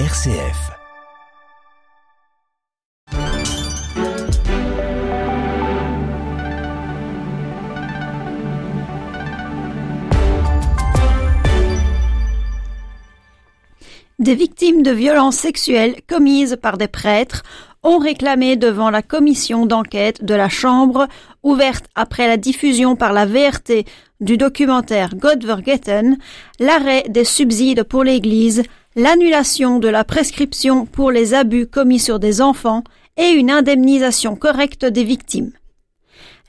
RCF. Des victimes de violences sexuelles commises par des prêtres ont réclamé devant la commission d'enquête de la Chambre, ouverte après la diffusion par la VRT du documentaire God Vergeten, l'arrêt des subsides pour l'Église, l'annulation de la prescription pour les abus commis sur des enfants et une indemnisation correcte des victimes.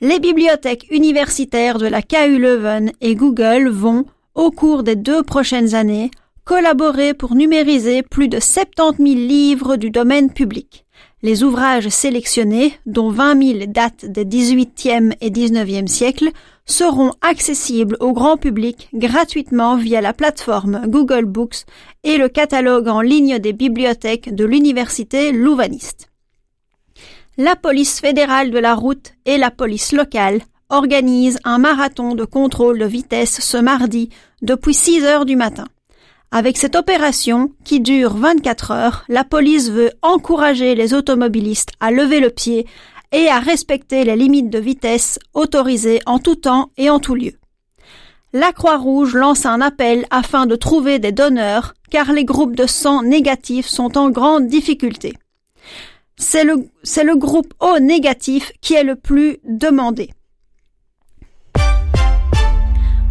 Les bibliothèques universitaires de la KU Leuven et Google vont, au cours des deux prochaines années, collaborer pour numériser plus de 70 000 livres du domaine public. Les ouvrages sélectionnés, dont 20 000 datent des 18e et 19e siècles, seront accessibles au grand public gratuitement via la plateforme Google Books et le catalogue en ligne des bibliothèques de l'université louvaniste. La police fédérale de la route et la police locale organisent un marathon de contrôle de vitesse ce mardi depuis 6 heures du matin. Avec cette opération, qui dure 24 heures, la police veut encourager les automobilistes à lever le pied et à respecter les limites de vitesse autorisées en tout temps et en tout lieu. La Croix-Rouge lance un appel afin de trouver des donneurs car les groupes de sang négatifs sont en grande difficulté. C'est le, groupe O négatif qui est le plus demandé.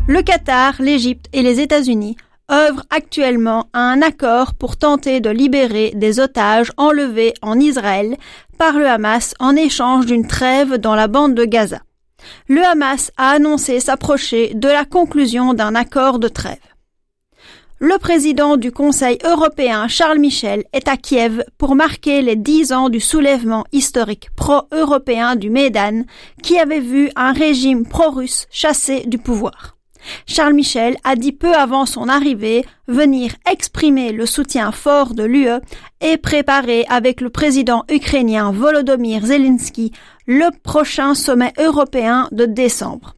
Le Qatar, l'Égypte et les États-Unis œuvrent actuellement à un accord pour tenter de libérer des otages enlevés en Israël par le Hamas en échange d'une trêve dans la bande de Gaza. Le Hamas a annoncé s'approcher de la conclusion d'un accord de trêve. Le président du Conseil européen Charles Michel est à Kiev pour marquer les dix ans du soulèvement historique pro-européen du Médan qui avait vu un régime pro-russe chassé du pouvoir. Charles Michel a dit peu avant son arrivée venir exprimer le soutien fort de l'UE et préparer avec le président ukrainien Volodymyr Zelensky le prochain sommet européen de décembre.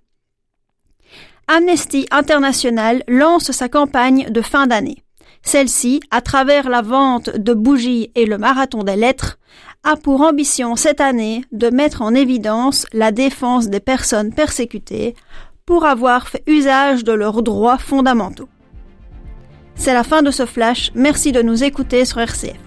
Amnesty International lance sa campagne de fin d'année. Celle-ci, à travers la vente de bougies et le marathon des lettres, a pour ambition cette année de mettre en évidence la défense des personnes persécutées, pour avoir fait usage de leurs droits fondamentaux. C'est la fin de ce flash, merci de nous écouter sur RCF.